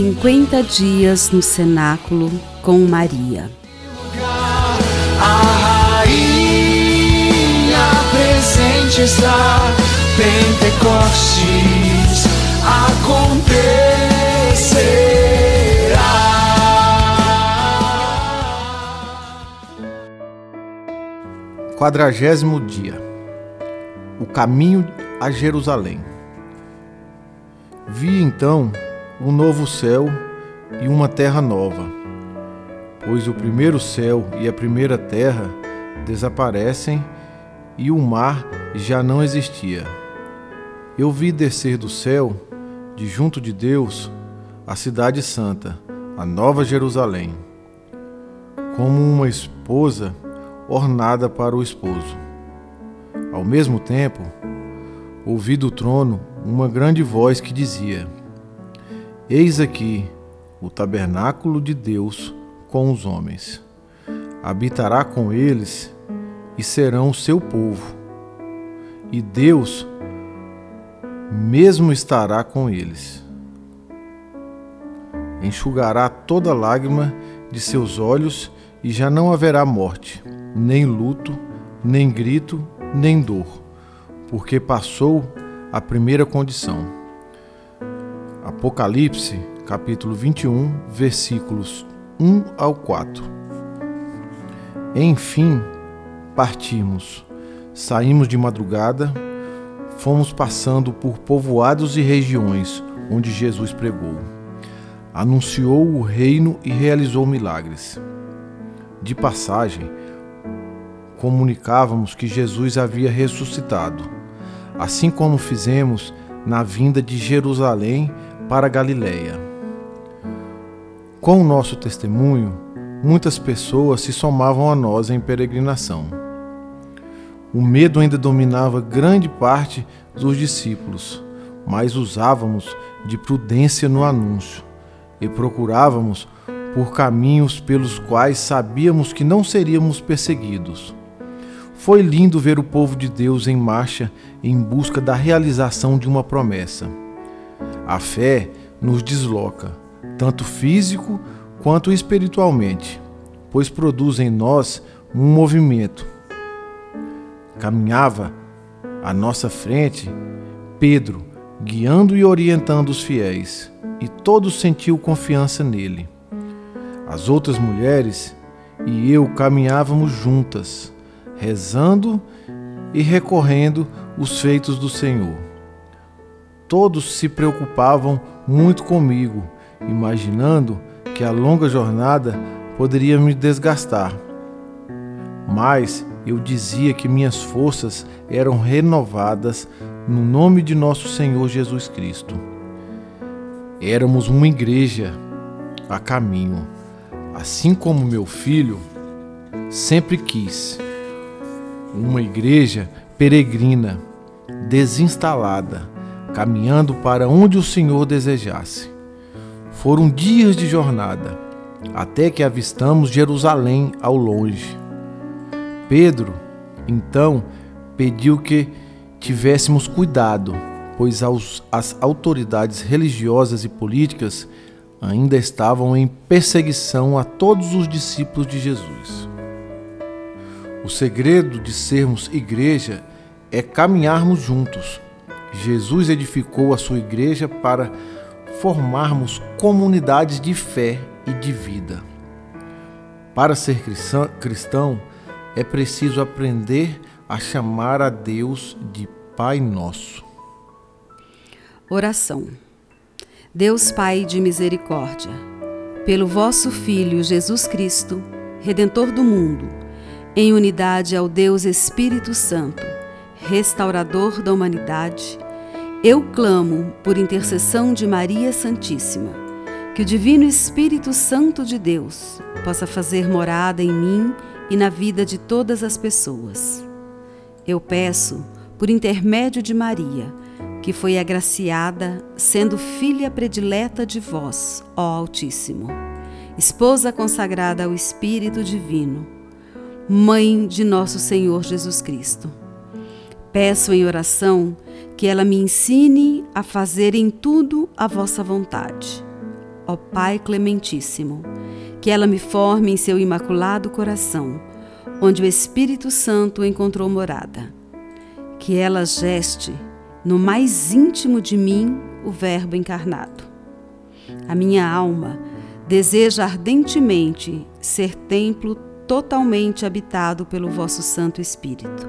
50 dias no cenáculo com Maria. A rainha presente está, Pentecostes acontecerá. Quadragésimo dia. O caminho a Jerusalém. Vi então um novo céu e uma terra nova, pois o primeiro céu e a primeira terra desaparecem e o mar já não existia. Eu vi descer do céu, de junto de Deus, a cidade santa, a nova Jerusalém, como uma esposa ornada para o esposo. Ao mesmo tempo, ouvi do trono uma grande voz que dizia: Eis aqui o tabernáculo de Deus com os homens. Habitará com eles e serão o seu povo. E Deus mesmo estará com eles. Enxugará toda lágrima de seus olhos e já não haverá morte, nem luto, nem grito, nem dor, porque passou a primeira condição. Apocalipse, capítulo 21, versículos 1 ao 4. Enfim, partimos. Saímos de madrugada, fomos passando por povoados e regiões onde Jesus pregou. Anunciou o reino e realizou milagres. De passagem, comunicávamos que Jesus havia ressuscitado, assim como fizemos na vinda de Jerusalém para Galiléia. Com o nosso testemunho, muitas pessoas se somavam a nós em peregrinação. O medo ainda dominava grande parte dos discípulos, mas usávamos de prudência no anúncio e procurávamos por caminhos pelos quais sabíamos que não seríamos perseguidos. Foi lindo ver o povo de Deus em marcha em busca da realização de uma promessa. A fé nos desloca, tanto físico quanto espiritualmente, pois produz em nós um movimento. Caminhava à nossa frente Pedro, guiando e orientando os fiéis, e todos sentiam confiança nele. As outras mulheres e eu caminhávamos juntas, rezando e recorrendo os feitos do Senhor. Todos se preocupavam muito comigo, imaginando que a longa jornada poderia me desgastar. Mas eu dizia que minhas forças eram renovadas no nome de nosso Senhor Jesus Cristo. Éramos uma igreja a caminho, assim como meu filho sempre quis. Uma igreja peregrina, desinstalada caminhando para onde o Senhor desejasse. Foram dias de jornada, até que avistamos Jerusalém ao longe. Pedro, então, pediu que tivéssemos cuidado, pois as autoridades religiosas e políticas ainda estavam em perseguição a todos os discípulos de Jesus. O segredo de sermos igreja é caminharmos juntos Jesus edificou a sua igreja para formarmos comunidades de fé e de vida. Para ser cristão, é preciso aprender a chamar a Deus de Pai Nosso. Oração. Deus Pai de misericórdia, pelo vosso Filho Jesus Cristo, Redentor do mundo, em unidade ao Deus Espírito Santo, restaurador da humanidade, eu clamo por intercessão de Maria Santíssima, que o Divino Espírito Santo de Deus possa fazer morada em mim e na vida de todas as pessoas. Eu peço, por intermédio de Maria, que foi agraciada, sendo filha predileta de vós, ó Altíssimo, esposa consagrada ao Espírito Divino, mãe de nosso Senhor Jesus Cristo. Peço em oração que ela me ensine a fazer em tudo a vossa vontade. ó Pai Clementíssimo, que ela me forme em seu imaculado coração, onde o Espírito Santo encontrou morada. Que ela geste no mais íntimo de mim o Verbo encarnado. A minha alma deseja ardentemente ser templo totalmente habitado pelo vosso Santo Espírito.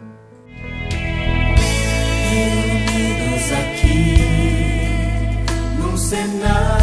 Cenáculo